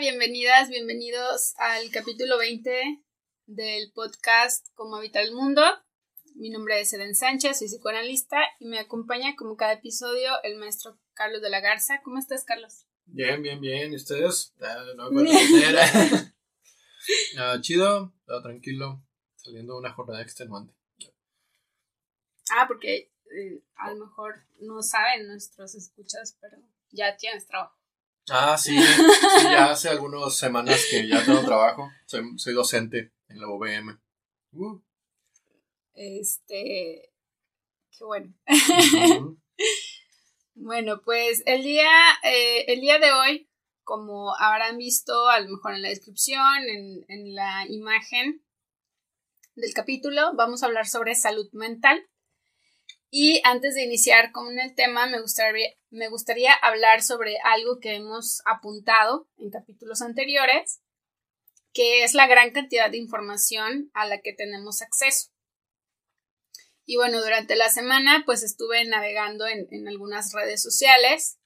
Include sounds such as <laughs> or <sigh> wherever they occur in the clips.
bienvenidas, bienvenidos al capítulo 20 del podcast Cómo habitar el mundo. Mi nombre es Eden Sánchez, soy psicoanalista y me acompaña como cada episodio el maestro Carlos de la Garza. ¿Cómo estás, Carlos? Bien, bien, bien. ¿Y ustedes? Ah, no, <laughs> ah, chido, todo tranquilo, saliendo de una jornada extenuante. Ah, porque eh, a lo mejor no saben nuestros escuchas, pero ya tienes trabajo. Ah, <laughs> sí, ya hace algunas semanas que ya tengo trabajo. Soy, docente en la UVM. Uh. Este, qué bueno. <laughs> bueno, pues el día, eh, el día de hoy, como habrán visto a lo mejor en la descripción, en, en la imagen del capítulo, vamos a hablar sobre salud mental. Y antes de iniciar con el tema, me gustaría, hablar sobre algo que hemos apuntado en capítulos anteriores, que es la gran cantidad de información a la que tenemos acceso. Y bueno, durante la semana pues estuve navegando en, algunas redes sociales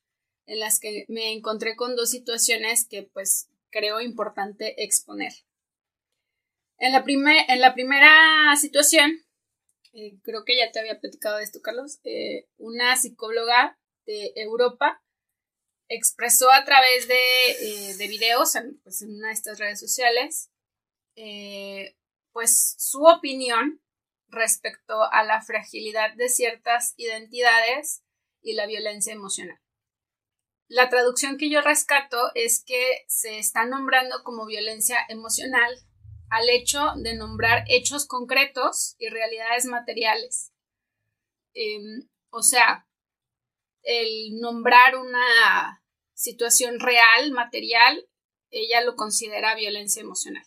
en las que me encontré con dos situaciones que pues creo importante exponer. En la primera situación eh, creo que ya te había platicado de esto, Carlos, eh, una psicóloga de Europa expresó a través de, eh, de videos, pues en una de estas redes sociales, pues su opinión respecto a la fragilidad de ciertas identidades y la violencia emocional. La traducción que yo rescato es que se está nombrando como violencia emocional al hecho de nombrar hechos concretos y realidades materiales. Em, o sea, el nombrar una situación real, material, ella lo considera violencia emocional.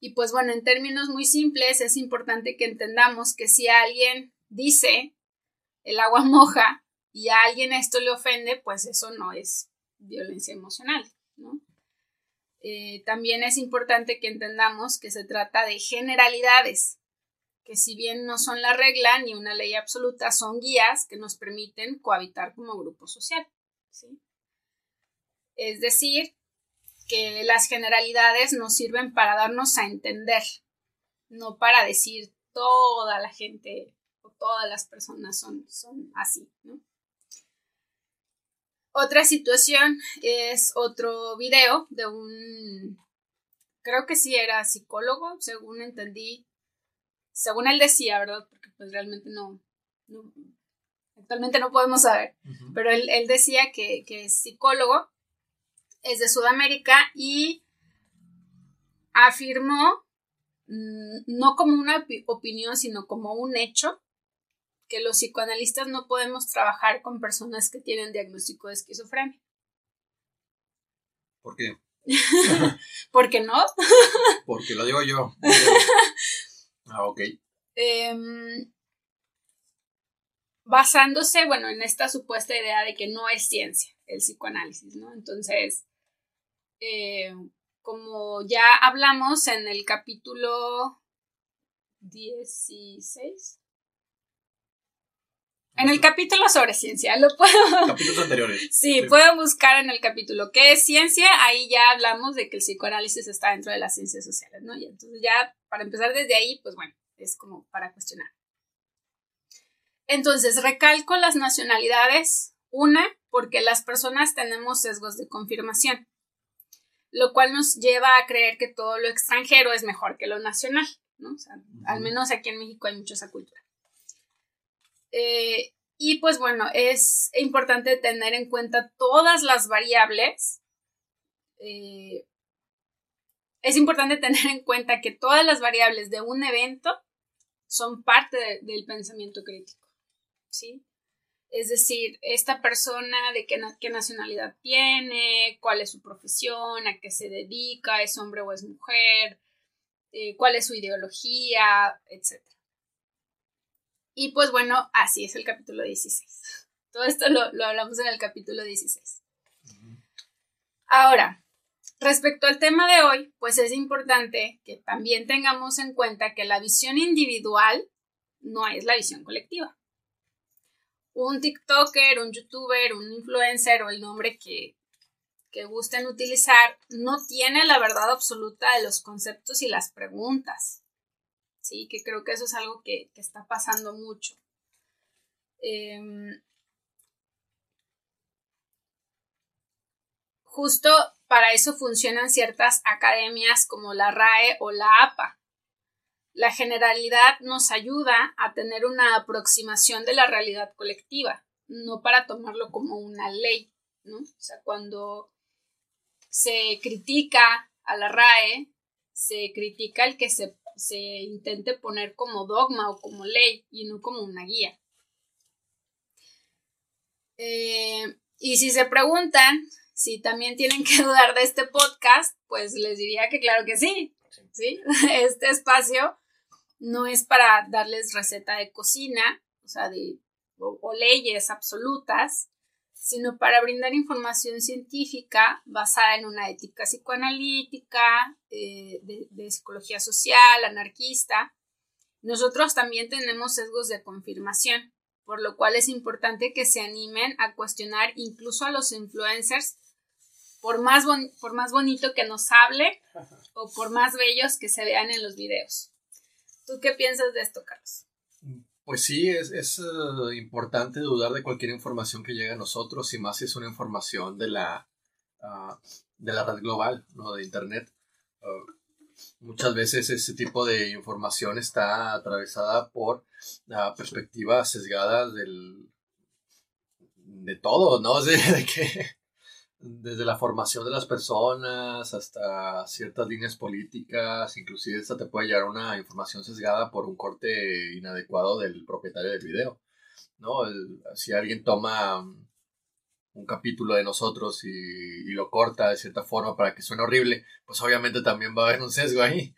Y pues bueno, en términos muy simples, es importante que entendamos que si alguien dice el agua <laughs> moja y a alguien esto le ofende, pues eso no es violencia emocional, ¿no? Eh, también es importante que entendamos que se trata de generalidades, que si bien no son la regla ni una ley absoluta, son guías que nos permiten cohabitar como grupo social. Es decir, que las generalidades nos sirven para darnos a entender, no para decir toda la gente o todas las personas son, son así. ¿no? Otra situación es otro video de un, creo que sí era psicólogo, según entendí, según él decía, ¿verdad? Porque pues realmente no, actualmente no podemos saber, pero él, decía que, que es psicólogo, es de Sudamérica y afirmó, mm, no como una opinión, sino como un hecho, que los psicoanalistas no podemos trabajar con personas que tienen diagnóstico de esquizofrenia. ¿Por qué? <laughs> ¿Por qué no? <laughs> Porque lo digo yo. <laughs> ah, ok. Em, basándose, bueno, en esta supuesta idea de que no es ciencia el psicoanálisis, ¿no? Entonces, eh, como ya hablamos en el capítulo 16, en el capítulo sobre ciencia, lo puedo. Capítulos <laughs> anteriores. Sí, puedo buscar en el capítulo qué es ciencia. Ahí ya hablamos de que el psicoanálisis está dentro de las ciencias sociales, ¿no? Y entonces ya, para empezar desde ahí, pues bueno, es como para cuestionar. Entonces, recalco las nacionalidades. Una, porque las personas tenemos sesgos de confirmación, lo cual nos lleva a creer que todo lo extranjero es mejor que lo nacional, ¿no? O sea, al menos aquí en México hay mucha esa cultura. Eh, y pues bueno, es importante tener en cuenta todas las variables. Eh, es importante <laughs> tener en cuenta que todas las variables de un evento son parte del pensamiento crítico. ¿sí? Es decir, esta persona de qué, nacionalidad tiene, cuál es su profesión, a qué se dedica, es hombre o es mujer, eh, cuál es su ideología, etc. Y pues bueno, así es el capítulo 16. Todo esto lo, hablamos en el capítulo 16. Ahora, respecto al tema de hoy, pues es importante que también tengamos en cuenta que la visión individual no es la visión colectiva. Un TikToker, un YouTuber, un influencer o el nombre que que gusten utilizar no tiene la verdad absoluta de los conceptos y las preguntas. Sí, que creo que eso es algo que, está pasando mucho. Em, justo para eso funcionan ciertas academias como la RAE o la APA. La generalidad nos ayuda a tener una aproximación de la realidad colectiva, no para tomarlo como una ley, ¿no? O sea, cuando se critica a la RAE, se critica el que se, se intente poner como dogma o como ley y no como una guía. Eh, y si se preguntan si también tienen que <laughs> dudar de este podcast, pues les diría que claro que sí. ¿sí? <laughs> Este espacio no es para darles receta de cocina, o sea, de, o leyes absolutas, sino para brindar información científica basada en una ética psicoanalítica, eh, de, psicología social, anarquista. Nosotros también tenemos sesgos de confirmación, por lo cual es importante que se animen a cuestionar incluso a los influencers, por más, por más bonito que nos hable o por más bellos que se vean en los videos. ¿Tú qué piensas de esto, Carlos? Pues sí, es, es eh, importante dudar de cualquier información que llegue a nosotros y más si es una información de la, ah, de la red global, ¿no? de Internet. Ah, muchas veces ese tipo de información está atravesada por uh, perspectivas sesgadas del, de todo, ¿no? <laughs> de que desde la formación de las personas hasta ciertas líneas políticas, inclusive esta te puede llevar una información sesgada por un corte inadecuado del propietario del video, ¿no? si alguien toma un capítulo de nosotros y, lo corta de cierta forma para que suene horrible, pues obviamente también va a haber un sesgo ahí.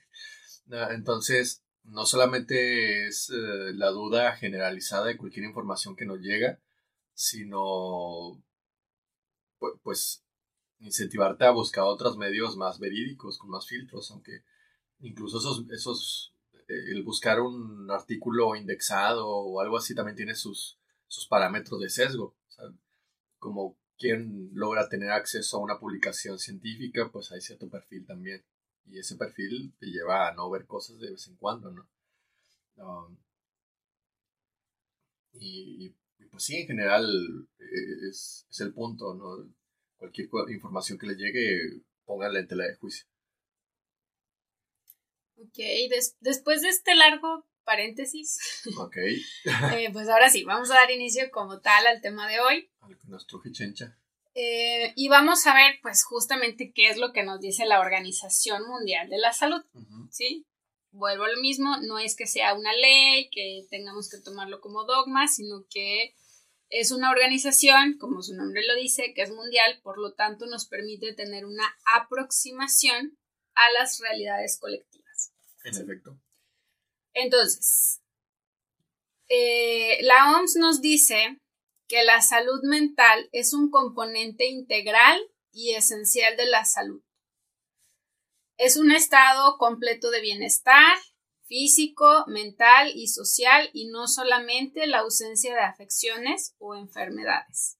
Entonces, no solamente es eh, la duda generalizada de cualquier información que nos llega, sino pues incentivarte a buscar otros medios más verídicos, con más filtros, aunque incluso esos, esos eh, el buscar un artículo indexado o algo así también tiene sus, sus parámetros de sesgo. como quien logra tener acceso a una publicación científica, pues hay cierto perfil también. Y ese perfil te lleva a no ver cosas de vez en cuando, ¿no? Um, y, pues sí, en general eh, es, es el punto, ¿no? cualquier información que le llegue, pónganla en tela de juicio. Ok, después de este largo paréntesis, Ok. <laughs> Eh, pues ahora sí, vamos a dar inicio como tal al tema de hoy. Nuestro truje Eh, y vamos a ver, pues, justamente qué es lo que nos dice la Organización Mundial de la Salud. ¿Sí? Vuelvo a lo mismo, no es que sea una ley, que tengamos que tomarlo como dogma, sino que es una organización, como su nombre lo dice, que es mundial, por lo tanto nos permite tener una aproximación a las realidades colectivas. En efecto. Entonces, eh, la OMS nos dice que la salud mental es un componente integral y esencial de la salud. Es un estado completo de bienestar, físico, mental y social y no solamente la ausencia de afecciones o enfermedades.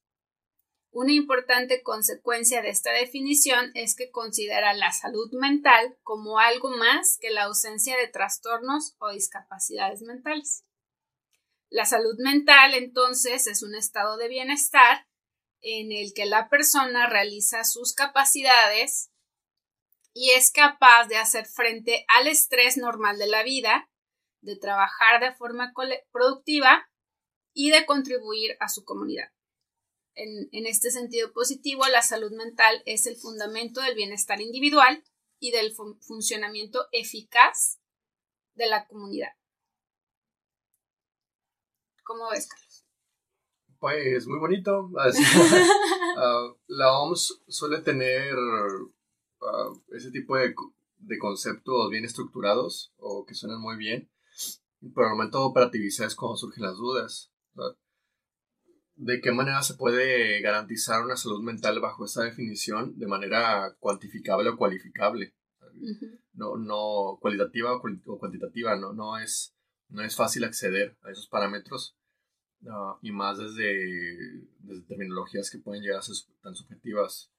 Una importante consecuencia de esta definición es que considera la salud mental como algo más que la ausencia de trastornos o discapacidades mentales. La salud mental, entonces, es un estado de bienestar en el que la persona realiza sus capacidades, y es capaz de hacer frente al estrés normal de la vida, de trabajar de forma productiva y de contribuir a su comunidad. En, este sentido positivo, la salud mental es el fundamento del bienestar individual y del funcionamiento eficaz de la comunidad. ¿Cómo ves, Carlos? Pues muy bonito. <laughs> Ah, la OMS suele tener ese tipo de, de, conceptos bien estructurados o que suenan muy bien, pero al momento de operativizar es cuando surgen las dudas. ¿De qué manera se puede garantizar una salud mental bajo esa definición de manera cuantificable o cualificable? No, no cualitativa o cuantitativa, no, no, es, no es fácil acceder a esos parámetros y más desde, desde terminologías que pueden llegar a ser tan subjetivas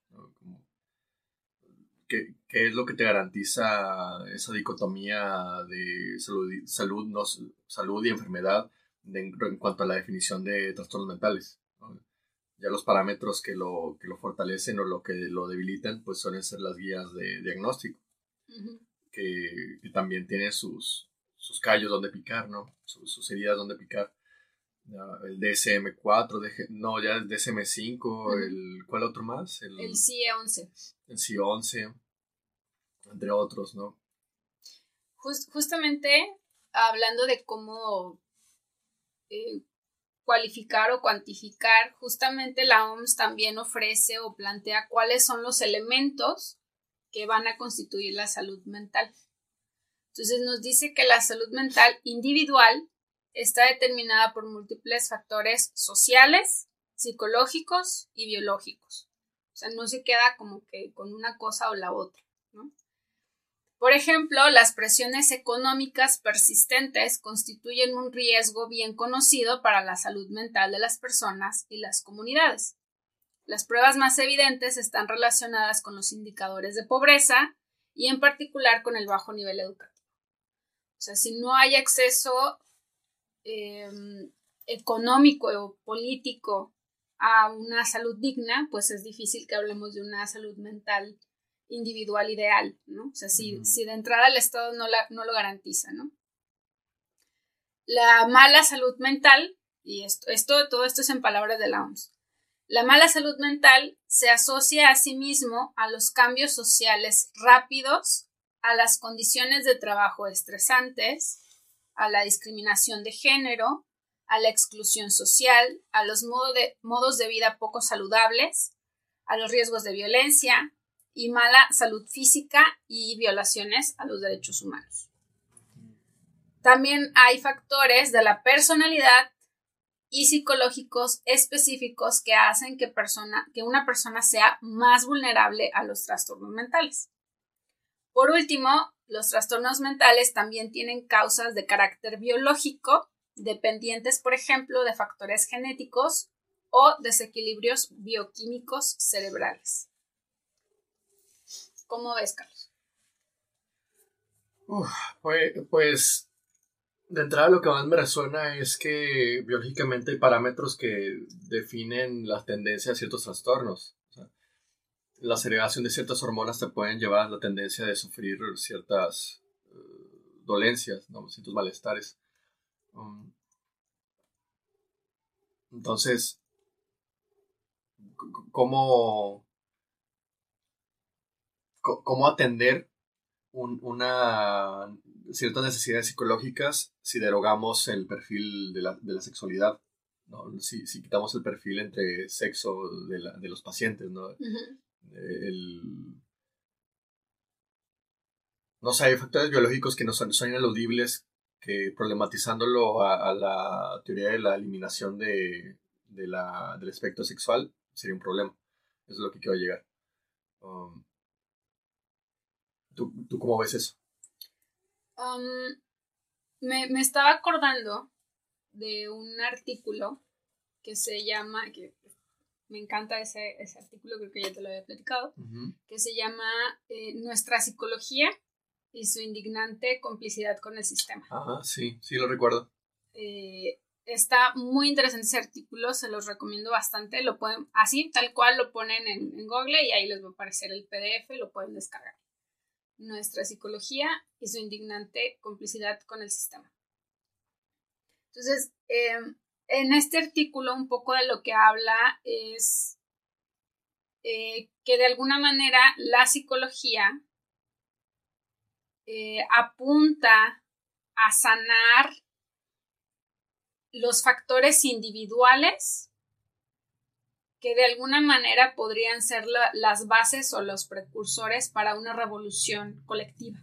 ¿Qué, es lo que te garantiza esa dicotomía de salud, salud, no, salud y enfermedad en cuanto a la definición de trastornos mentales? Ya los parámetros que lo, que lo fortalecen o lo que lo debilitan, pues suelen ser las guías de diagnóstico, que, también tiene sus, sus callos donde picar, ¿no? Sus, heridas donde picar. El DSM-4, no, ya el DSM-5, el, ¿cuál otro más? El, el CIE 11. El CIE 11, entre otros, ¿no? justamente hablando de cómo eh, cualificar o cuantificar, justamente la OMS también ofrece o plantea cuáles son los elementos que van a constituir la salud mental. Entonces nos dice que la salud mental individual está determinada por múltiples factores sociales, psicológicos y biológicos. O sea, no se queda como que con una cosa o la otra. Por ejemplo, las presiones económicas persistentes constituyen un riesgo bien conocido para la salud mental de las personas y las comunidades. Las pruebas más evidentes están relacionadas con los indicadores de pobreza y en particular con el bajo nivel educativo. O sea, si no hay acceso em, económico o político a una salud digna, pues es difícil que hablemos de una salud mental individual ideal, ¿no? O sea, si, de entrada el Estado no, no lo garantiza, ¿no? La mala salud mental, y esto, esto, todo esto es en palabras de la OMS, la mala salud mental se asocia a sí mismo a los cambios sociales rápidos, a las condiciones de trabajo estresantes, a la discriminación de género, a la exclusión social, a los de, modos de vida poco saludables, a los riesgos de violencia, y mala salud física y violaciones a los derechos humanos. También hay factores de la personalidad y psicológicos específicos que hacen que, persona, que una persona sea más vulnerable a los trastornos mentales. Por último, los trastornos mentales también tienen causas de carácter biológico, dependientes, por ejemplo, de factores genéticos o desequilibrios bioquímicos cerebrales. ¿Cómo ves, Carlos? pues, pues, de entrada lo que más me resuena es que biológicamente hay parámetros que definen las tendencias a ciertos trastornos. La segregación de ciertas hormonas te pueden llevar a la tendencia de sufrir ciertas eh, dolencias, ciertos malestares. Um, entonces, ¿cómo, cómo atender una ciertas necesidades psicológicas si derogamos el perfil de la, de la sexualidad, ¿no? si, si, quitamos el perfil entre sexo de, de los pacientes, ¿no? El, no sé, hay factores biológicos que no son, son ineludibles que problematizándolo a, la teoría de la eliminación de, de la, del espectro sexual sería un problema. Eso es lo que quiero llegar. Um, ¿Tú, cómo ves eso? Um, me, estaba acordando de un artículo que se llama, que me encanta ese, artículo, creo que ya te lo había platicado, que se llama eh, Nuestra psicología y su indignante complicidad con el sistema. Ajá, sí, sí lo recuerdo. Eh, está muy interesante ese artículo, se los recomiendo bastante. Lo pueden, así, tal cual, lo ponen en, en Google y ahí les va a aparecer el PDF, lo pueden descargar nuestra psicología y su indignante complicidad con el sistema. Entonces, em, en este artículo un poco de lo que habla es eh, que de alguna manera la psicología eh, apunta a sanar los factores individuales que de alguna manera podrían ser las bases o los precursores para una revolución colectiva.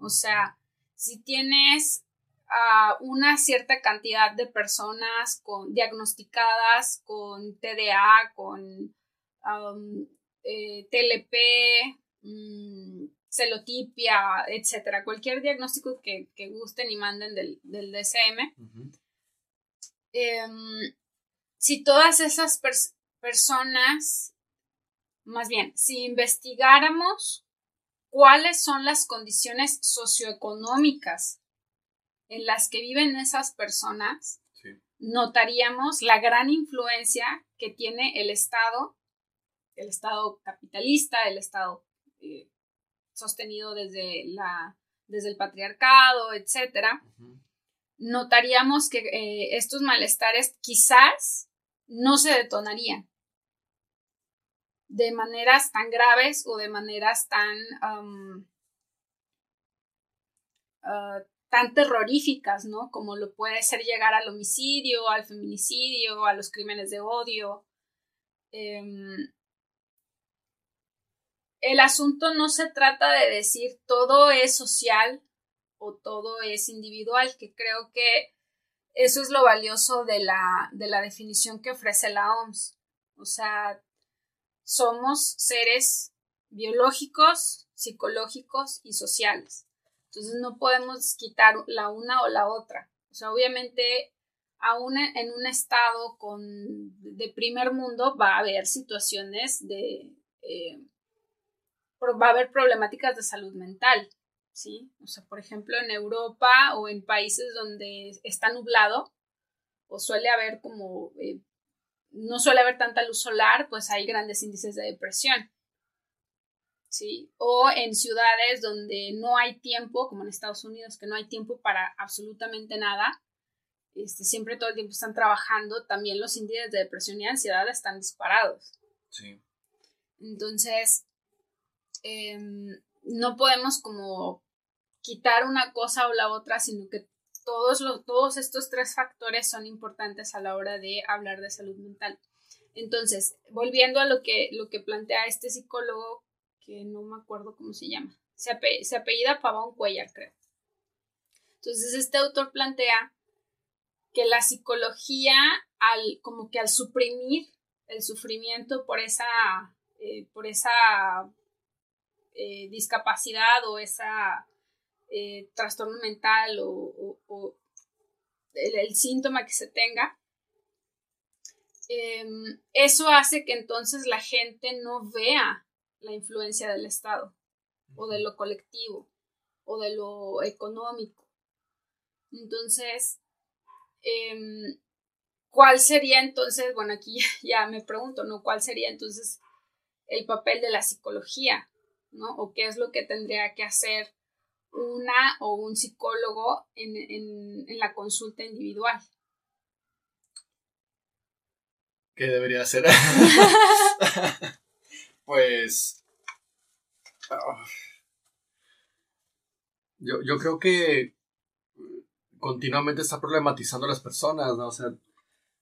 O sea, si tienes a una cierta cantidad de personas con, diagnosticadas con TDA, con um, eh, TLP, mm, celotipia, etcétera, cualquier diagnóstico que, gusten y manden del, DSM, si todas esas personas más bien, si investigáramos cuáles son las condiciones socioeconómicas en las que viven esas personas, notaríamos la gran influencia que tiene el Estado, el Estado capitalista, el Estado eh, sostenido desde, la, desde el patriarcado, etc. Notaríamos que eh, estos malestares quizás no se detonarían de maneras tan graves o de maneras tan, ah, tan terroríficas, ¿no? Como lo puede ser llegar al homicidio, al feminicidio, a los crímenes de odio. Em, el asunto no se trata de decir todo es social o todo es individual, que creo que eso es lo valioso de la, de la definición que ofrece la OMS. O sea, somos seres biológicos, psicológicos y sociales. Entonces no podemos quitar la una o la otra. O sea, obviamente, aún en un estado de primer mundo va a haber situaciones de... Eh, va a haber problemáticas de salud mental, ¿sí? O sea, por ejemplo, en Europa o en países donde está nublado, o suele haber como eh, no suele haber tanta luz solar, pues hay grandes índices de depresión. ¿Sí? O en ciudades donde no hay tiempo, como en Estados Unidos, que no hay tiempo para absolutamente nada, este, siempre todo el tiempo están trabajando, también los índices de depresión y ansiedad están disparados. Sí. Entonces, em, no podemos como quitar una cosa o la otra, sino que todos, los, todos estos tres factores son importantes a la hora de hablar de salud mental. Entonces, volviendo a lo que, lo que plantea este psicólogo, que no me acuerdo cómo se llama, se, apellida Pavón Cuellar, creo. Entonces, este autor plantea que la psicología, al, como que al suprimir el sufrimiento por esa, eh, por esa eh, discapacidad o esa eh, trastorno mental o, el, síntoma que se tenga, em, eso hace que entonces la gente no vea la influencia del Estado o de lo colectivo o de lo económico. Entonces, em, ¿cuál sería entonces, bueno, aquí <laughs> ya, me pregunto, ¿no? ¿Cuál sería entonces el papel de la psicología, ¿no? O qué es lo que tendría que hacer una o un psicólogo en, la consulta individual. ¿Qué debería hacer? <laughs> <laughs> pues... Yo, yo, creo que continuamente está problematizando a las personas, ¿no? O sea,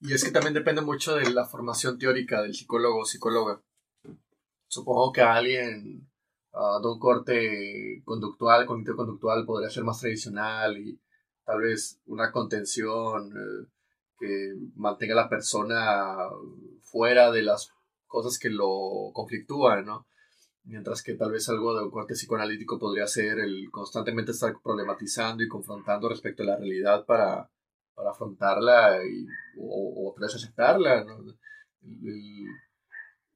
y es que también depende mucho de la formación teórica del psicólogo o psicóloga. Supongo que alguien de un corte conductual, cognitivo conductual, podría ser más tradicional y tal vez una contención eh, que mantenga a la persona fuera de las cosas que lo conflictúan, ¿no? Mientras que tal vez algo de un corte psicoanalítico podría ser el constantemente estar problematizando y confrontando respecto a la realidad para, para afrontarla y, o, o aceptarla, ¿no?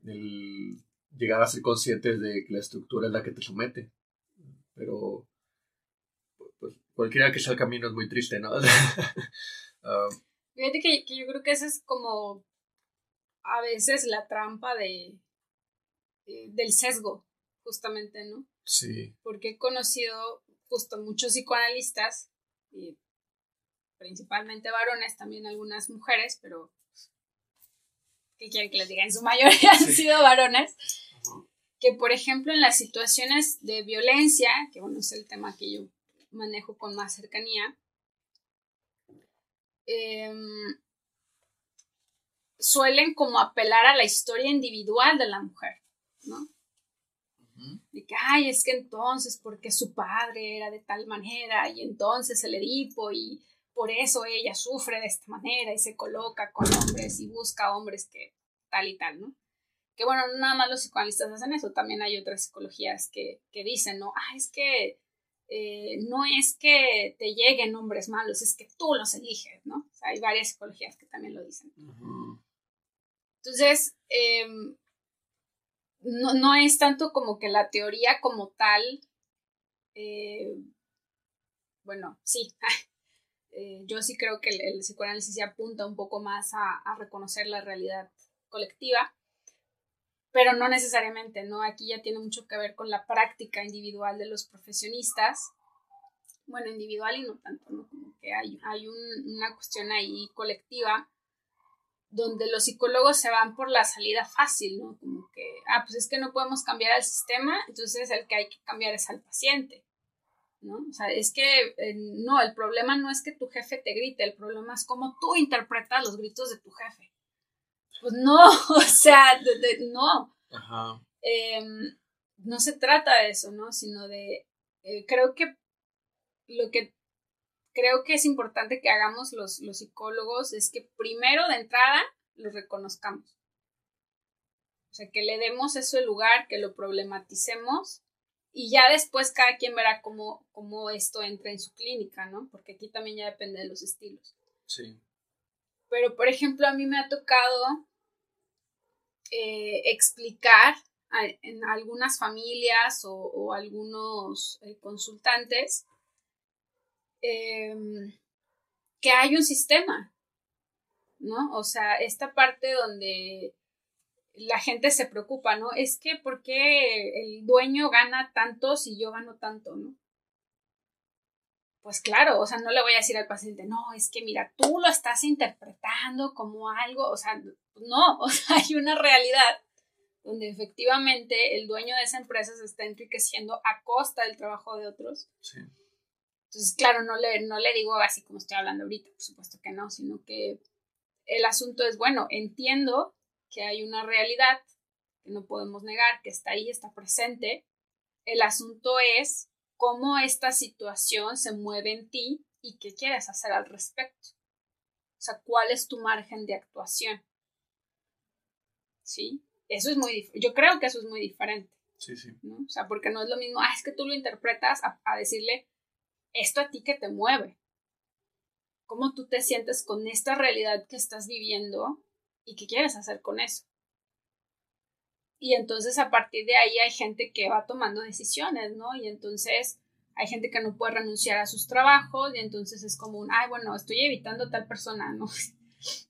el llegar a ser conscientes de que la estructura es la que te somete. Pero pues, cualquiera que sea el camino es muy triste, ¿no? <laughs> Ah, Fíjate que, yo creo que esa es como a veces la trampa de, del sesgo, justamente, ¿no? Sí. Porque he conocido justo muchos psicoanalistas, y principalmente varones, también algunas mujeres, pero que quieren que les diga, en su mayoría <laughs> han sido varones, que por ejemplo en las situaciones de violencia, que bueno, es el tema que yo manejo con más cercanía, em, suelen como apelar a la historia individual de la mujer, ¿no? De que, ay, es que entonces, porque su padre era de tal manera, y entonces el Edipo, y por eso ella sufre de esta manera, y se coloca con hombres, y busca hombres que tal y tal, ¿no? que bueno, no nada más los psicoanalistas hacen eso, también hay otras psicologías que, dicen, ¿no? Ah, es que eh, no es que te lleguen hombres malos, es que tú los eliges, ¿no? O sea, hay varias psicologías que también lo dicen. Entonces, em, no, no es tanto como que la teoría como tal, eh, bueno, sí, <laughs> eh, yo sí creo que el, psicoanálisis se apunta un poco más a, reconocer la realidad colectiva, pero no necesariamente, ¿no? Aquí ya tiene mucho que ver con la práctica individual de los profesionistas, bueno, individual y no tanto, ¿no? Como que hay, hay un, una cuestión ahí colectiva donde los psicólogos se van por la salida fácil, ¿no? Como que, ah, pues es que no podemos cambiar al sistema, entonces el que hay que cambiar es al paciente, ¿no? O sea, es que eh, no, el problema no es que tu jefe te grite, el problema es cómo tú interpretas los gritos de tu jefe. Pues no, <laughs> o sea, no. Ajá. Em, no se trata de eso, ¿no? Sino de, eh, creo que lo que creo que es importante que hagamos los, los psicólogos es que primero de entrada lo reconozcamos. O sea, que le demos eso el lugar, que lo problematicemos y ya después cada quien verá cómo, cómo esto entra en su clínica, ¿no? Porque aquí también ya depende de los estilos. Sí. Pero, por ejemplo, a mí me ha tocado eh, explicar en algunas familias o, algunos eh, consultantes Em, que hay un sistema, ¿no? O sea, esta parte donde la gente se preocupa, ¿no? Es que ¿por qué el dueño gana tanto si yo gano tanto, ¿no? Pues claro, o sea, no le voy a decir al paciente, no, es que mira, tú lo estás interpretando como algo, o sea, no, <laughs> o sea, hay una realidad donde efectivamente el dueño de esa empresa se está enriqueciendo a costa del trabajo de otros. Sí. Entonces, claro, no le, no le digo así como estoy hablando ahorita, por supuesto que no, sino que el asunto es, bueno, entiendo que hay una realidad que no podemos negar, que está ahí, está presente. El asunto es cómo esta situación se mueve en ti y qué quieres hacer al respecto. O sea, cuál es tu margen de actuación. ¿Sí? Eso es muy Yo creo que eso es muy diferente. Sí, sí. ¿no? O sea, porque no es lo mismo, ah, es que tú lo interpretas a decirle, esto a ti que te mueve. ¿Cómo tú te sientes con esta realidad que estás viviendo y qué quieres hacer con eso? Y entonces a partir de ahí hay gente que va tomando decisiones, ¿no? Y entonces hay gente que no puede renunciar a sus trabajos y entonces es como un, ay, bueno, estoy evitando tal persona, ¿no?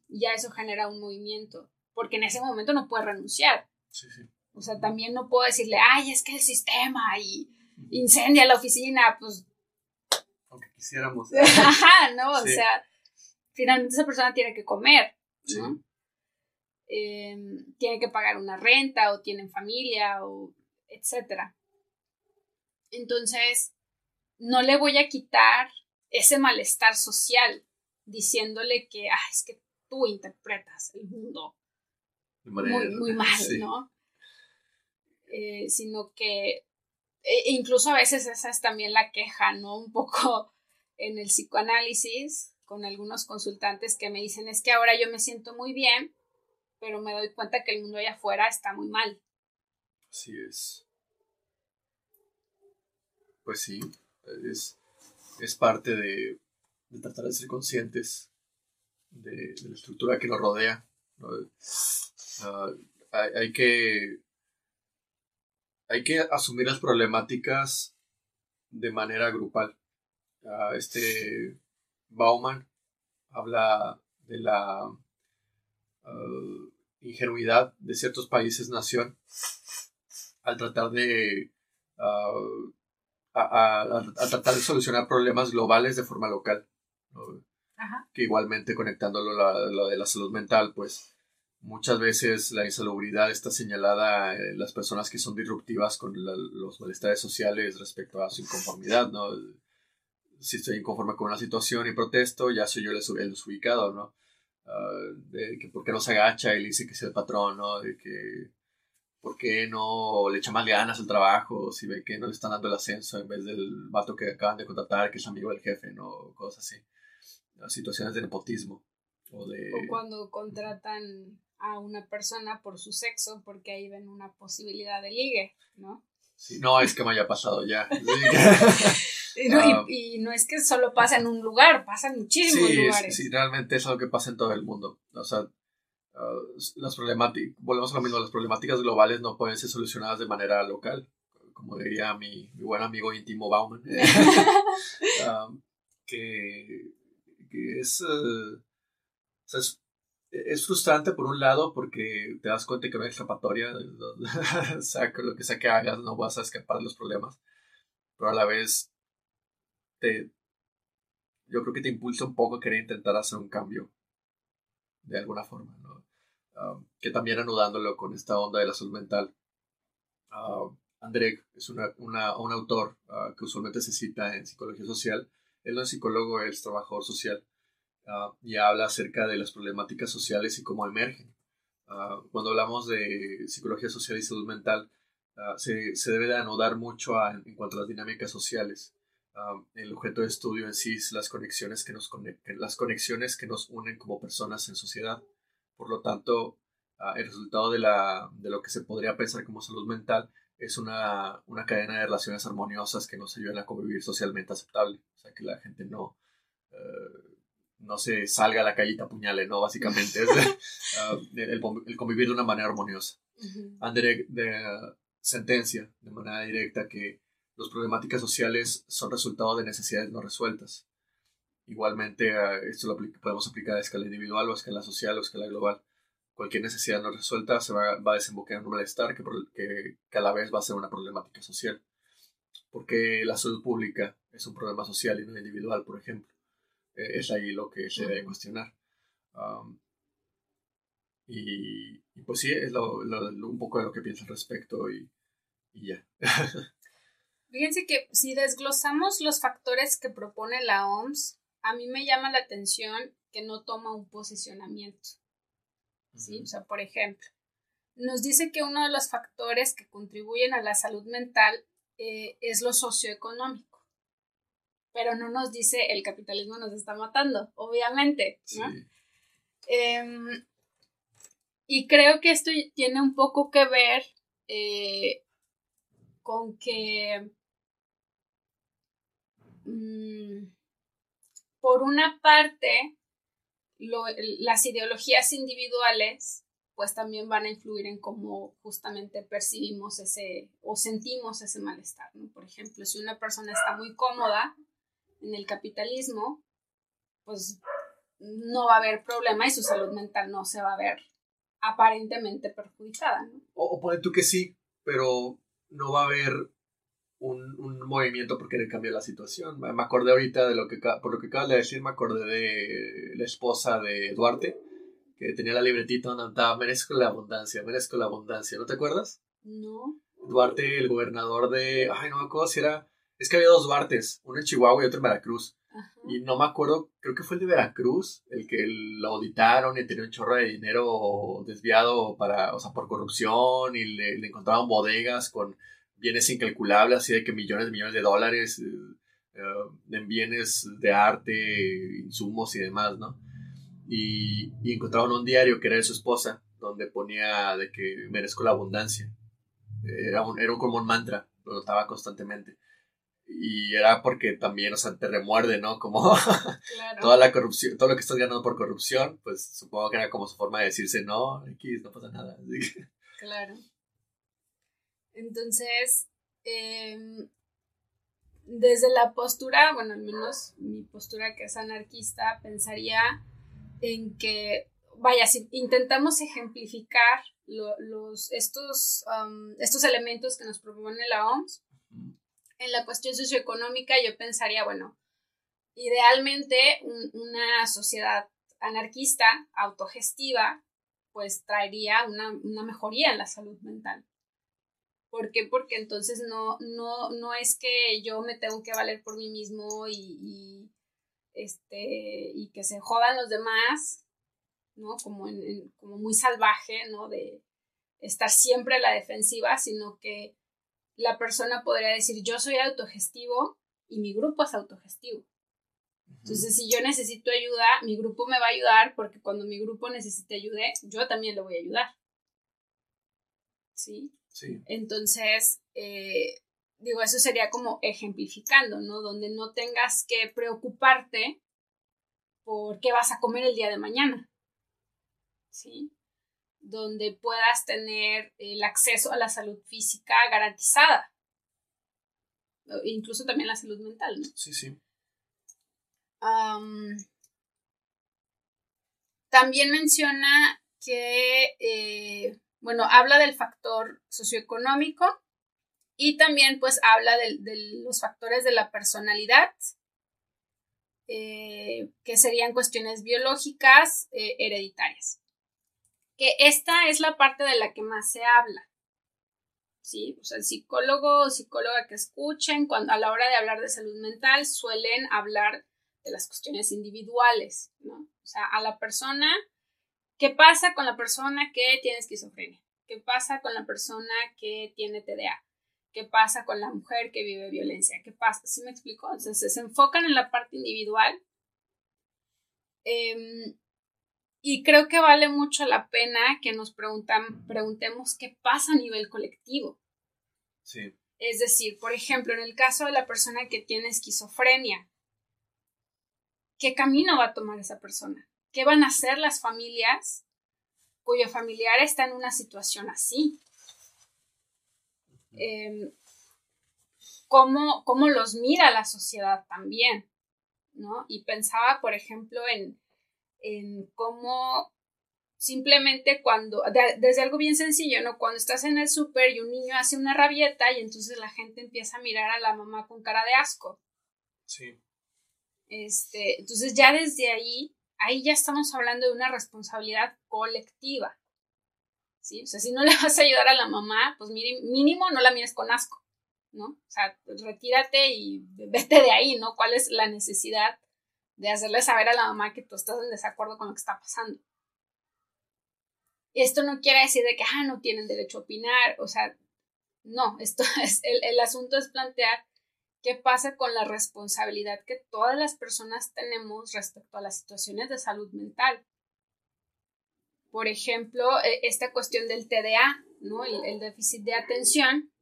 Y <laughs> ya eso genera un movimiento, porque en ese momento no puede renunciar. Sí, sí. O sea, también no puedo decirle, ay, es que el sistema y incendia la oficina, pues quisiéramos. <laughs> <laughs> Ajá, ¿no? O sea, finalmente esa persona tiene que comer, ¿no? Em, tiene que pagar una renta o tienen familia o etcétera. Entonces, no le voy a quitar ese malestar social diciéndole que, ah, es que tú interpretas el mundo muy, muy <laughs> mal, ¿no? Eh, sino que e incluso a veces esa es también la queja, ¿no? Un poco en el psicoanálisis con algunos consultantes que me dicen es que ahora yo me siento muy bien, pero me doy cuenta que el mundo allá afuera está muy mal. Así es. Pues sí, es, es parte de, tratar de ser conscientes de, la estructura que nos rodea. Ah, hay, que hay que asumir las problemáticas de manera grupal este Bauman habla de la uh, ingenuidad de ciertos países-nación al tratar de uh, a, tratar de solucionar problemas globales de forma local. Que igualmente conectándolo a lo de la salud mental, pues muchas veces la insalubridad está señalada en las personas que son disruptivas con los malestares sociales respecto a su inconformidad, ¿no? Si estoy inconforme con una situación y protesto, ya soy yo el, desubicado, ¿no? Ah, de que por qué no se agacha y le dice que es el patrón, ¿no? De que por qué no le echa más ganas al trabajo, si ve que no le están dando el ascenso en vez del vato que acaban de contratar, que es amigo del jefe, ¿no? Cosas así. Las situaciones de nepotismo. O, de... o cuando contratan a una persona por su sexo porque ahí ven una posibilidad de ligue, ¿no? Sí, no, es que me haya pasado ya. <laughs> <laughs> Ah. y, no es que solo pasa en un lugar, pasa en muchísimos lugares. Sí, realmente es algo que pasa en todo el mundo. O sea, las problemáticas, volvemos a lo mismo, las problemáticas globales no pueden ser solucionadas de manera local, como diría mi, mi buen amigo íntimo Bauman, <laughs> <laughs> que, que, es, es, es, frustrante por un lado porque te das cuenta que no hay escapatoria, <laughs> o sea, lo que sea que hagas no vas a escapar de los problemas, pero a la vez te, yo creo que te impulsa un poco a querer intentar hacer un cambio de alguna forma, ¿no? Ah, que también anudándolo con esta onda de la salud mental. Uh, André es una, una, un autor ah, que usualmente se cita en psicología social. Él no es psicólogo, él es trabajador social y habla acerca de las problemáticas sociales y cómo emergen. cuando hablamos de psicología social y salud mental, se, se, debe de anudar mucho en cuanto a las dinámicas sociales el objeto de estudio en sí es las conexiones que nos, las conexiones que nos unen como personas en sociedad. Por lo tanto, ah, el resultado de, la, de lo que se podría pensar como salud mental es una, una, cadena de relaciones armoniosas que nos ayudan a convivir socialmente aceptable. O sea, que la gente no, eh, no se salga a la calle y apuñale, ¿no? Básicamente es <laughs> ah, el, el, convivir de una manera armoniosa. André de, sentencia de manera directa que las problemáticas sociales son resultado de necesidades no resueltas. Igualmente, esto lo podemos aplicar a escala individual o a escala social o a escala global. Cualquier necesidad no resuelta se va, a desembocar en un malestar que, que, a la vez va a ser una problemática social. Porque la salud pública es un problema social y no individual, por ejemplo. Eh, es ahí lo que se debe cuestionar. y, pues sí, es un poco de lo que pienso al respecto y, y ya. <laughs> Fíjense que si desglosamos los factores que propone la OMS, a mí me llama la atención que no toma un posicionamiento. ¿sí? O sea, por ejemplo, nos dice que uno de los factores que contribuyen a la salud mental eh, es lo socioeconómico. Pero no nos dice el capitalismo nos está matando, obviamente. Em, y creo que esto tiene un poco que ver eh, con que Mm, por una parte, las ideologías individuales pues también van a influir en cómo justamente percibimos ese o sentimos ese malestar. Por ejemplo, si una persona está muy cómoda en el capitalismo, pues no va a haber problema y su salud mental no se va a ver aparentemente perjudicada. O, o pone tú que sí, pero no va a haber un, un, movimiento por querer cambiar la situación. Me acordé ahorita de lo que, por lo que acabas de decir, me acordé de la esposa de Duarte, que tenía la libretita donde andaba, merezco la abundancia, merezco la abundancia, ¿no te acuerdas? No. Duarte, el gobernador de, ay, no me acuerdo si era, es que había dos Duartes, uno en Chihuahua y otro en Veracruz. Y no me acuerdo, creo que fue el de Veracruz, el que lo auditaron y tenía un chorro de dinero desviado para, o sea, por corrupción y le, le encontraban bodegas con bienes incalculables, así de que millones de millones de dólares eh, eh, en bienes de arte, insumos y demás, ¿no? Y, y, encontraron un diario que era de su esposa, donde ponía de que merezco la abundancia. Era, un, era como un mantra, lo notaba constantemente. Y era porque también, o sea, te remuerde, ¿no? Como <laughs> toda la corrupción, todo lo que estás ganando por corrupción, pues supongo que era como su forma de decirse, no, aquí no pasa nada. Claro. Entonces, em, desde la postura, bueno, al menos mi postura que es anarquista, pensaría en que, vaya, si intentamos ejemplificar los, estos, estos elementos que nos propone la OMS, en la cuestión socioeconómica yo pensaría, bueno, idealmente una sociedad anarquista, autogestiva, pues traería una, una mejoría en la salud mental. ¿Por qué? Porque entonces no, no, no es que yo me tengo que valer por mí mismo y, este, y que se jodan los demás, ¿no? Como, como muy salvaje, ¿no? De estar siempre a la defensiva, sino que la persona podría decir, yo soy autogestivo y mi grupo es autogestivo. Entonces, si yo necesito ayuda, mi grupo me va a ayudar porque cuando mi grupo necesite ayuda, yo también le voy a ayudar. ¿Sí? Entonces, eh, digo, eso sería como ejemplificando, ¿no? Donde no tengas que preocuparte por qué vas a comer el día de mañana. ¿Sí? donde puedas tener el acceso a la salud física garantizada. Incluso también la salud mental, ¿no? Sí, sí. también menciona que, eh, bueno, habla del factor socioeconómico y también pues habla de, los factores de la personalidad, eh, que serían cuestiones biológicas eh, hereditarias. Que esta es la parte de la que más se habla. ¿sí? O sea, el psicólogo o psicóloga que escuchen, cuando a la hora de hablar de salud mental, suelen hablar de las cuestiones individuales, ¿no? O sea, a la persona, ¿qué pasa con la persona que tiene esquizofrenia? ¿Qué pasa con la persona que tiene TDA? ¿Qué pasa con la mujer que vive violencia? ¿Qué pasa? ¿Sí me explico? Entonces se enfocan en la parte individual. Em, y creo que vale mucho la pena que nos preguntan, preguntemos qué pasa a nivel colectivo. Sí. Es decir, por ejemplo, en el caso de la persona que tiene esquizofrenia, ¿qué camino va a tomar esa persona? ¿Qué van a hacer las familias cuyo familiar está en una situación así? Em, ¿cómo, ¿Cómo los mira la sociedad también? ¿no? Y pensaba, por ejemplo, en, en cómo simplemente cuando, desde algo bien sencillo, ¿no? Cuando estás en el súper y un niño hace una rabieta y entonces la gente empieza a mirar a la mamá con cara de asco. Sí. Este, entonces ya desde ahí, ahí ya estamos hablando de una responsabilidad colectiva. ¿Sí? O sea, si no le <laughs> vas a ayudar a la mamá, pues mínimo no la mires con asco, ¿no? O sea, retírate y vete de ahí, ¿no? ¿Cuál es la necesidad de hacerle saber a la mamá que tú estás en desacuerdo con lo que está pasando. Esto no quiere decir de que, ah, no tienen derecho a opinar, o sea, no, esto <laughs> es, el asunto es plantear qué pasa con la responsabilidad que todas las personas tenemos respecto a las situaciones de salud mental. Por ejemplo, e, esta cuestión del TDA. El, déficit de atención,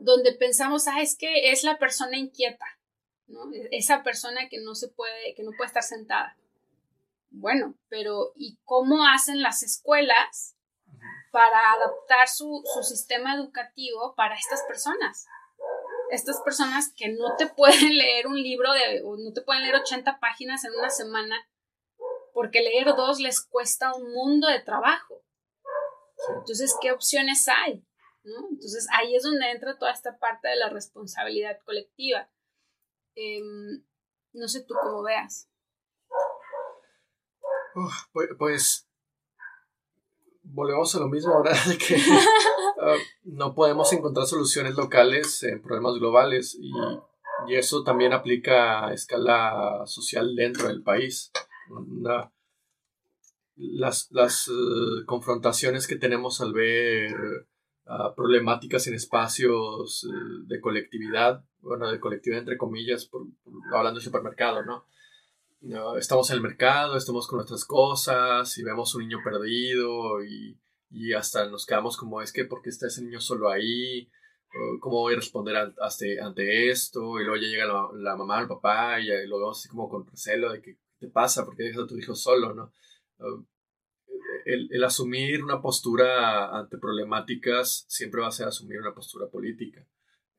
donde pensamos, ah, es que es la persona inquieta. Esa persona que no se puede, que no puede estar sentada. Bueno, pero ¿y cómo hacen las escuelas para adaptar su, sistema educativo para estas personas? Estas personas que no te pueden <laughs> leer un libro de, o no te pueden leer 80 páginas en una semana, porque leer dos les cuesta un mundo de trabajo. Entonces, ¿qué opciones hay? Entonces, ahí es donde entra toda esta parte de la responsabilidad colectiva. Em, no sé tú cómo veas. pues, pues, volvemos a lo mismo ahora <laughs> de que ah, no podemos encontrar soluciones locales en problemas globales y, y, eso también aplica a escala social dentro del país. las, las eh, confrontaciones que tenemos al ver ah, problemáticas en espacios eh, de colectividad bueno, de colectividad entre comillas, por, hablando de supermercado, ¿no? Estamos en el mercado, estamos con nuestras cosas y vemos un niño perdido y, y hasta nos quedamos como, es que, ¿por qué está ese niño solo ahí? ¿Cómo voy a responder ante, ante esto? Y luego ya llega la, la mamá, el papá y, lo vemos así como con recelo de que, ¿qué te pasa? ¿Por qué dejas a tu hijo solo, no? El, el, asumir una postura ante problemáticas siempre va a ser asumir una postura política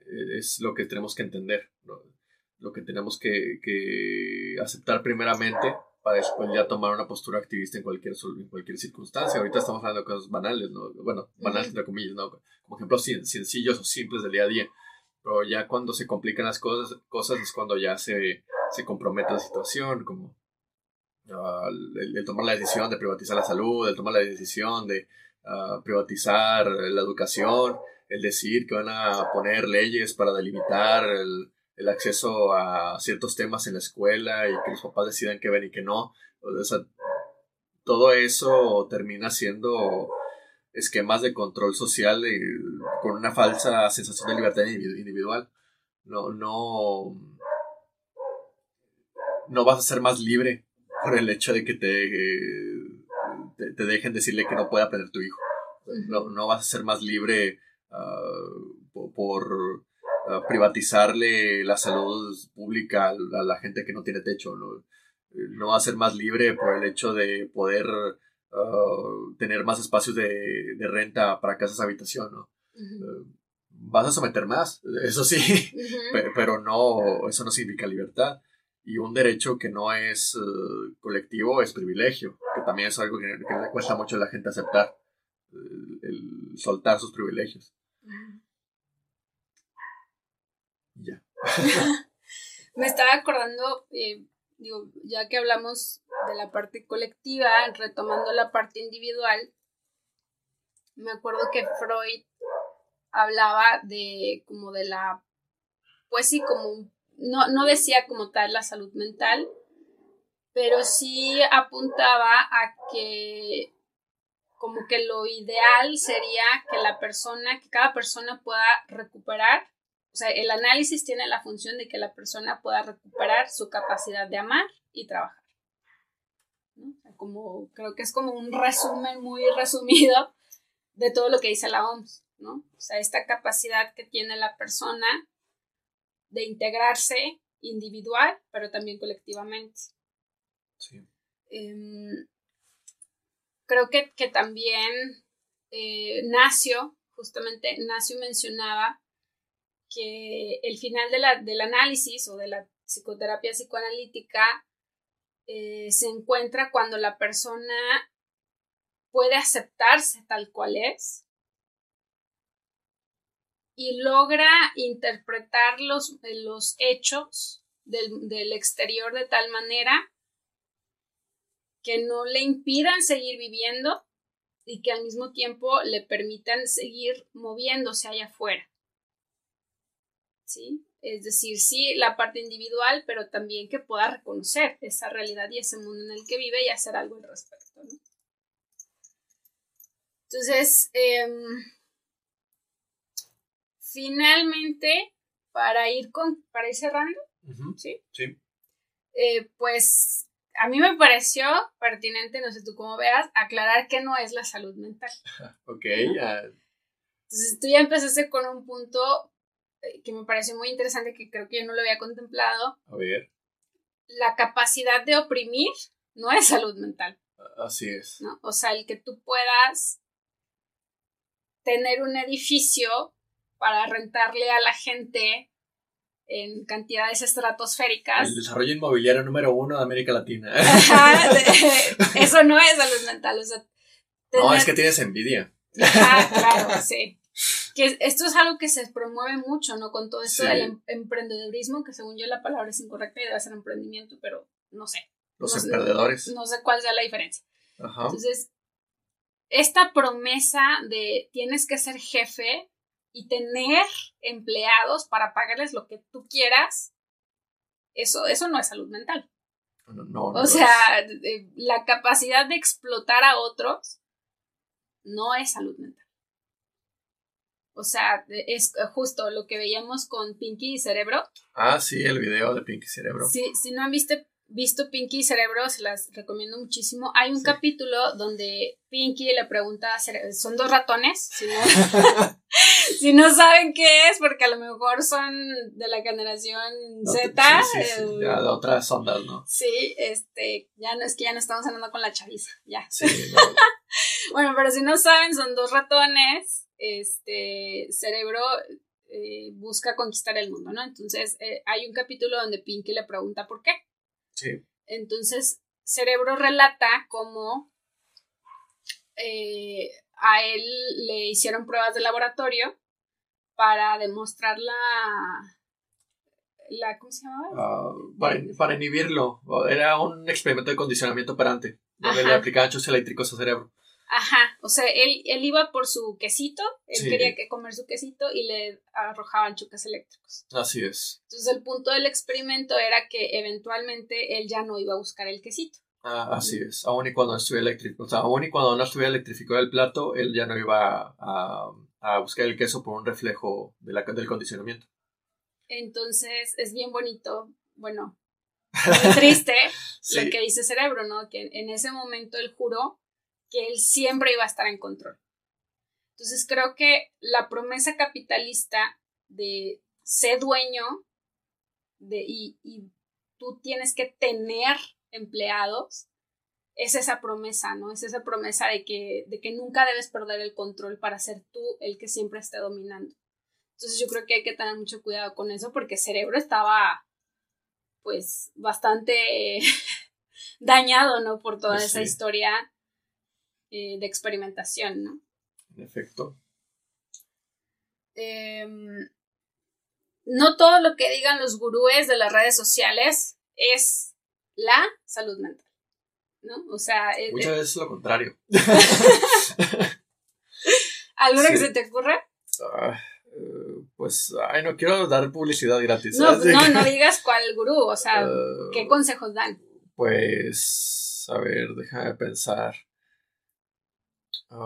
es lo que tenemos que entender, lo que tenemos que, que, aceptar primeramente para después ya tomar una postura activista en cualquier, en cualquier circunstancia. Ahorita estamos hablando de cosas banales, ¿no? bueno, banales entre comillas, ¿no? como ejemplos sencillos o simples del día a día. Pero ya cuando se complican las cosas, cosas es cuando ya se, se compromete la situación, como uh, el, tomar la decisión de privatizar la salud, el tomar la decisión de uh, privatizar la educación, el decir que van a poner leyes para delimitar el, acceso a ciertos temas en la escuela y que los papás decidan qué ven y qué no. O sea, todo eso termina siendo esquemas de control social con una falsa sensación de libertad individual. No, no, no vas a ser más libre por el hecho de que te, te, dejen decirle que no puede aprender tu hijo. No, no vas a ser más libre Uh, por uh, privatizarle la salud pública a la gente que no tiene techo. ¿no? no va a ser más libre por el hecho de poder uh, tener más espacios de, renta para casas habitación, ¿no? Uh, vas a someter más, eso sí, <laughs> pero, no, eso no significa libertad. Y un derecho que no es uh, colectivo es privilegio, que también es algo que, le cuesta mucho a la gente aceptar, el, soltar sus privilegios. Ya. <laughs> Me estaba acordando, eh, digo, ya que hablamos de la parte colectiva, retomando la parte individual, me acuerdo que Freud hablaba de como de la, pues sí, como, no, no decía como tal la salud mental, pero sí apuntaba a que como que lo ideal sería que la persona, que cada persona pueda recuperar, o sea, el análisis tiene la función de que la persona pueda recuperar su capacidad de amar y trabajar. como, creo que es como un resumen muy resumido de todo lo que dice la OMS. ¿no? O sea, esta capacidad que tiene la persona de integrarse individual, pero también colectivamente. Sí. Em, creo que, también eh, Nacio, justamente Nacio mencionaba que el final del análisis o de la psicoterapia psicoanalítica eh, se encuentra cuando la persona puede aceptarse tal cual es y logra interpretar los, los hechos del, exterior de tal manera que no le impidan seguir viviendo y que al mismo tiempo le permitan seguir moviéndose allá afuera. ¿Sí? Es decir, sí, la parte individual, pero también que pueda reconocer esa realidad y ese mundo en el que vive y hacer algo al respecto. Entonces, em, finalmente, para ir, con, para ir cerrando, ¿sí? Sí. Eh, pues a mí me pareció pertinente, no sé tú cómo veas, aclarar que no es la salud mental. <laughs> ok. Entonces tú ya empezaste con un punto que me pareció muy interesante, que creo que yo no lo había contemplado. A ver. La capacidad de oprimir no es salud mental. Así es. ¿no? O sea, el que tú puedas tener un edificio para rentarle a la gente en cantidades estratosféricas. El desarrollo inmobiliario número uno de América Latina. <laughs> eso no es salud mental. No, es que tienes envidia. claro, sí. Que esto es algo que se promueve mucho, ¿no? Con todo esto del em-, emprendedurismo, que según yo la palabra es incorrecta y debe ser emprendimiento, pero no sé. Los emprendedores. No sé cuál sea la diferencia. Entonces, esta promesa de tienes que ser jefe y tener empleados para pagarles lo que tú quieras, eso, eso no es salud mental. No, o sea, la capacidad de explotar a otros no es salud mental. O sea, es justo lo que veíamos con Pinky y Cerebro. Ah, sí, el video de Pinky y Cerebro. Sí, si no han visto, visto Pinky y Cerebro, se las recomiendo muchísimo. Hay un capítulo donde Pinky le pregunta, son dos ratones, <laughs> si no, saben qué es, porque a lo mejor son de la generación Z. Eh, de otras ondas, ¿no? Sí, este, ya no es que ya no estamos andando con la chaviza, ya. <laughs> bueno, pero si no saben, son dos ratones, este, cerebro eh, busca conquistar el mundo, ¿no? Entonces, eh, hay un capítulo donde Pinky le pregunta por qué. Entonces, Cerebro relata cómo eh, a él le hicieron pruebas de laboratorio para demostrar la. la ¿Cómo se llamaba? Ah, para, inhibirlo. Era un experimento de condicionamiento operante, donde le aplicaban chus eléctricos a cerebro. Ajá, o sea, él, él iba por su quesito, él quería que comer su quesito y le arrojaban choques eléctricos. Así es. Entonces el punto del experimento era que eventualmente él ya no iba a buscar el quesito. Ah, así es, aún y cuando estuviera eléctrico, o sea, aún y cuando no estuviera electrificado el plato, él ya no iba a, a buscar el queso por un reflejo de la, del condicionamiento. Entonces es bien bonito, bueno, <laughs> muy triste lo que dice cerebro, ¿no? Que en ese momento él juró que él siempre iba a estar en control. Entonces creo que la promesa capitalista de ser dueño de, y, tú tienes que tener empleados es esa promesa, ¿no? Es esa promesa de que, de que nunca debes perder el control para ser tú el que siempre esté dominando. Entonces yo creo que hay que tener mucho cuidado con eso porque el cerebro estaba pues bastante <laughs> dañado, ¿no? Por toda pues esa historia eh, de experimentación, ¿no? En efecto. Em, no todo lo que digan los gurúes de las redes sociales es la salud mental, ¿no? O sea... Muchas veces es lo contrario. <laughs> ¿Alguna que se te ocurra? Ah, eh, pues, ay, no quiero dar publicidad gratis. No, no, no <laughs> digas cuál gurú, o sea, ¿qué consejos dan? Pues, a ver, déjame pensar. Uh,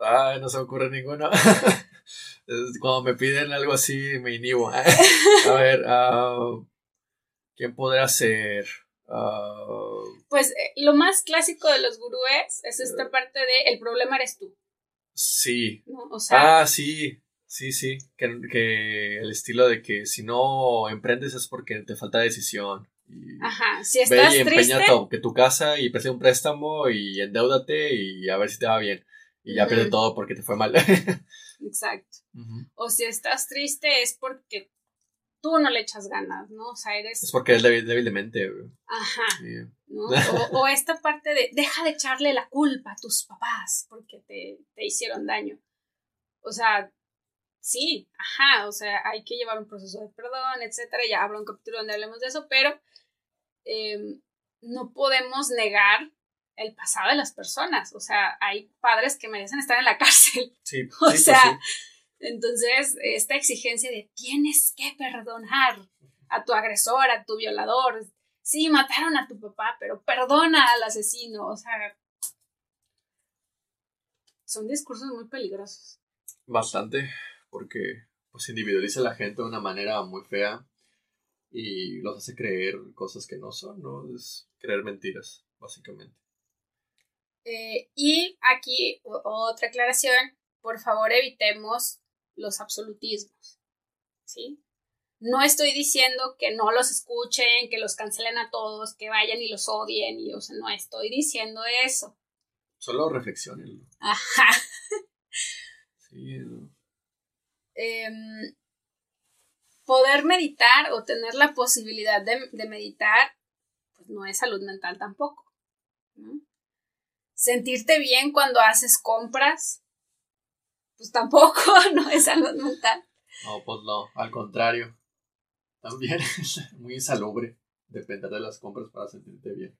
ay, no se me ocurre ninguno. <laughs> Cuando me piden algo así, me inhibo. <laughs> a ver, uh, ¿quién podrá ser? Uh, pues eh, lo más clásico de los gurúes es esta parte de el problema eres tú. Sí. ah, sí. Sí, sí, que, que, el estilo de que si no emprendes es porque te falta decisión. Ajá, si estás ve y empeña que tu casa y preste un préstamo y endeudate y a ver si te va bien. Y ya pierde todo porque te fue mal. <laughs> Exacto. O si estás triste es porque tú no le echas ganas, ¿no? O sea, eres... Es porque es débil, de mente. Ajá. ¿no? <laughs> O, esta parte de, deja de echarle la culpa a tus papás porque te, te hicieron daño. O sea, sí, ajá, o sea, hay que llevar un proceso de perdón, etcétera. Ya habrá un capítulo donde hablemos de eso, pero Em, no podemos negar el pasado de las personas. O sea, hay padres que merecen estar en la <laughs> cárcel. Sí, o pues sea, entonces, esta exigencia de tienes que perdonar a tu agresor, a tu violador. Sí, mataron a tu papá, pero perdona al asesino. O sea, son discursos muy peligrosos. Bastante, porque pues individualiza a la gente de una manera muy fea y los hace creer cosas que no son, ¿no? Es creer mentiras, básicamente. Eh, y aquí otra aclaración, por favor evitemos los absolutismos, ¿sí? No estoy diciendo que no los escuchen, que los cancelen a todos, que vayan y los odien, y o sea, no estoy diciendo eso. Solo reflexionenlo. Ajá. Sí. Eh, poder meditar o tener la posibilidad de, meditar, pues no es salud mental tampoco. Sentirte bien cuando haces compras, pues tampoco <laughs> no es salud mental. No, pues no, al contrario. También es muy insalubre depender de las compras para sentirte bien.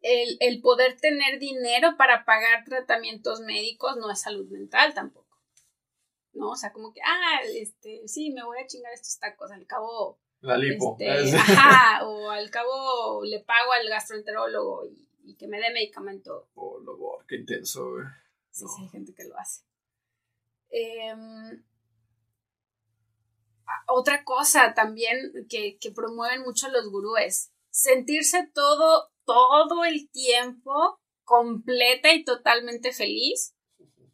El, el poder tener dinero para pagar tratamientos médicos no es salud mental tampoco. ¿No? O sea, como que, ah, este, sí, me voy a chingar estos tacos, al cabo. La lipo. Este, <laughs> ajá, o al cabo le pago al gastroenterólogo y, que me dé medicamento. Oh, lo qué intenso, güey. Sí, sí, hay gente que lo hace. Em, otra cosa también que, que promueven mucho los gurúes, sentirse todo, todo el tiempo completa y totalmente feliz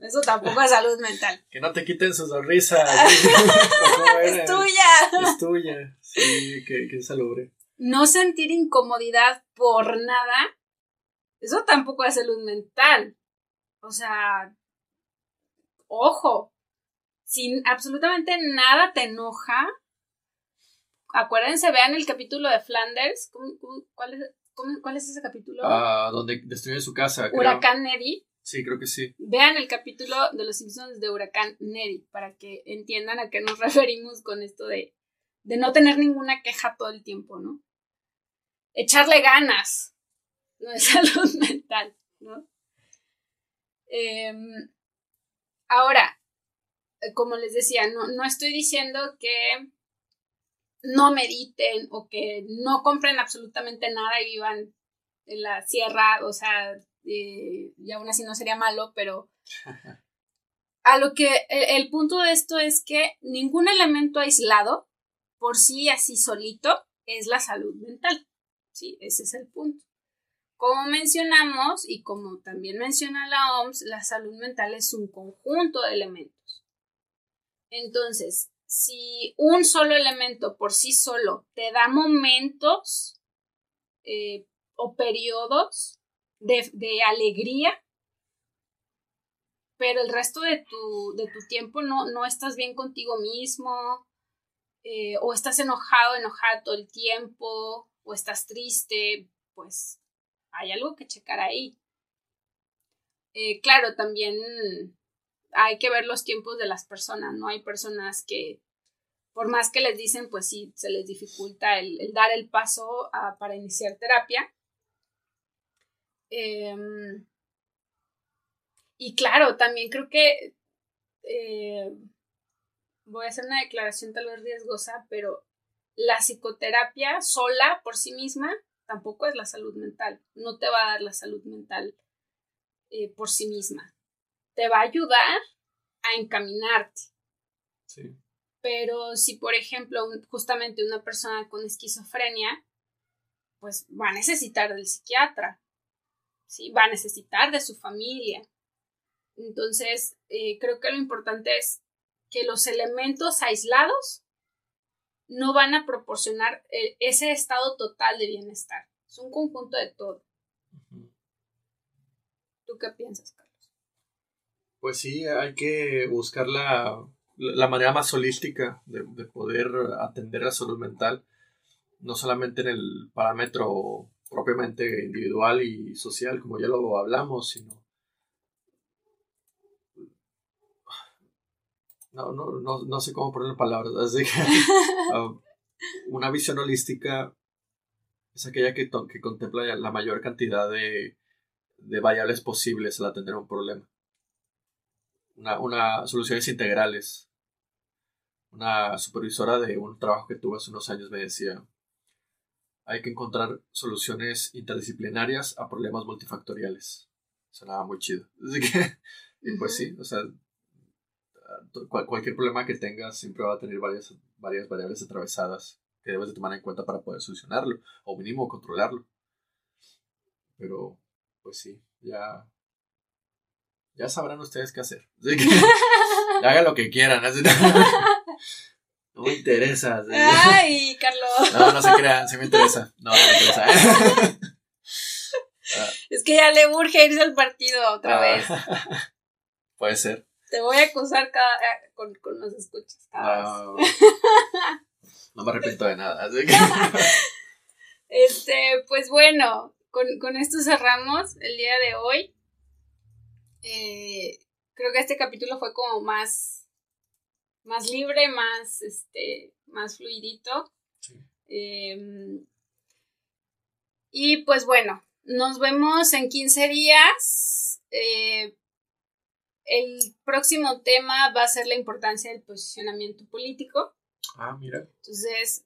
eso tampoco es salud mental. <laughs> Que no te quiten su sonrisa. <laughs> es tuya. Es tuya. Sí, que, que es salubre. No sentir incomodidad por nada. Eso tampoco es salud mental. O sea, ojo. Si absolutamente nada te enoja, acuérdense, vean el capítulo de Flanders. cuál, es, ¿Cuál es ese capítulo? Ah, donde destruye su casa. Huracán Neddy. Sí, creo que sí. Vean el capítulo de Los Simpsons de Huracán Neddy para que entiendan a qué nos <laughs> referimos con esto de, de no tener ninguna queja todo el tiempo, ¿no? Echarle ganas, no es <laughs> salud mental, ¿no? Em, ahora, como les decía, no, no estoy diciendo que no mediten o que no compren absolutamente nada y vivan en la sierra, o sea, eh, y aún así no sería malo, pero <laughs> a lo que el, punto de esto es que ningún elemento aislado por sí así solito es la salud mental. Sí, ese es el punto. Como mencionamos y como también menciona la OMS, la salud mental es un conjunto de elementos. Entonces, si un solo elemento por sí solo te da momentos eh, o periodos de, alegría, pero el resto de tu, de tu tiempo no, no estás bien contigo mismo, eh, o estás enojado, enojado todo el tiempo, o estás triste, pues hay algo que checar ahí. Eh, claro, también hay que ver los tiempos de las personas, ¿no? Hay personas que, por más que les dicen, pues sí, se les dificulta el, dar el paso para iniciar terapia. Em, y claro, también creo que eh, voy a hacer una declaración tal vez riesgosa, pero la psicoterapia sola por sí misma tampoco es la salud mental. No te va a dar la salud mental eh, por sí misma. Te va a ayudar a encaminarte. Sí. Pero si, por ejemplo, justamente una persona con esquizofrenia, pues va a necesitar del psiquiatra, ¿sí? Va a necesitar de su familia. Entonces, eh, creo que lo importante es que los elementos aislados no van a proporcionar eh, ese estado total de bienestar. Es un conjunto de todo. ¿Tú qué piensas, Carlos? Pues sí, hay que buscar la, manera más holística de, poder atender la salud mental, no solamente en el parámetro propiamente individual y social, como ya lo hablamos, sino no, no, no, no sé cómo poner palabras, así que <laughs> um, una visión holística es aquella que, que contempla la mayor cantidad de, de, variables posibles al atender un problema. Una, una, soluciones integrales. Una supervisora de un trabajo que tuve hace unos años me decía, hay que encontrar soluciones interdisciplinarias a problemas multifactoriales. Sonaba muy chido. <laughs> Así que, y pues sí, o sea, cualquier problema que tengas siempre va a tener varias, varias variables atravesadas que debes de tomar en cuenta para poder solucionarlo o mínimo controlarlo. Pero, pues sí, ya, ya sabrán ustedes qué hacer. <laughs> <laughs> hagan lo que quieran. No me interesa. Ay, Carlos. No, no se crean, sí me interesa. No, no me interesa. <laughs> Es que ya le urge irse al partido otra ah. vez. <laughs> Puede ser. Te voy a acusar cada, eh, con, con los escuchas. no, <laughs> no me arrepiento de nada. este, pues bueno, con, con, esto cerramos el día de hoy. Eh, creo que este capítulo fue como más, más libre, más, este, más fluidito. Em, y pues bueno, nos vemos en 15 días. Eh, el próximo tema va a ser la importancia del posicionamiento político. Ah, mira. Entonces,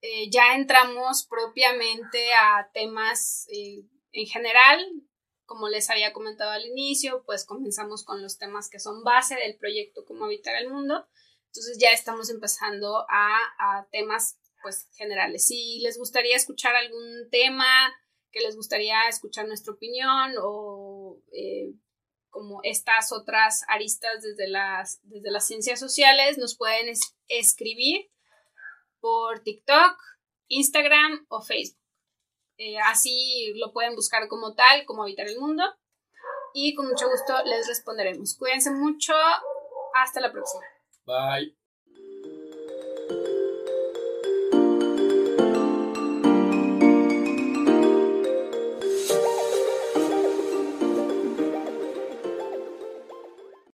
eh, ya entramos propiamente a temas eh, en general. Como les había comentado al inicio, pues comenzamos con los temas que son base del proyecto Cómo habitar el mundo. Entonces ya estamos empezando a, temas pues generales. Si les gustaría escuchar algún tema, que les gustaría escuchar nuestra opinión o eh, como estas otras aristas desde las, desde las ciencias sociales, nos pueden escribir por TikTok, Instagram o Facebook. Eh, así lo pueden buscar como tal, como habitar el mundo. Y con mucho gusto les responderemos. Cuídense mucho. Hasta la próxima. Bye.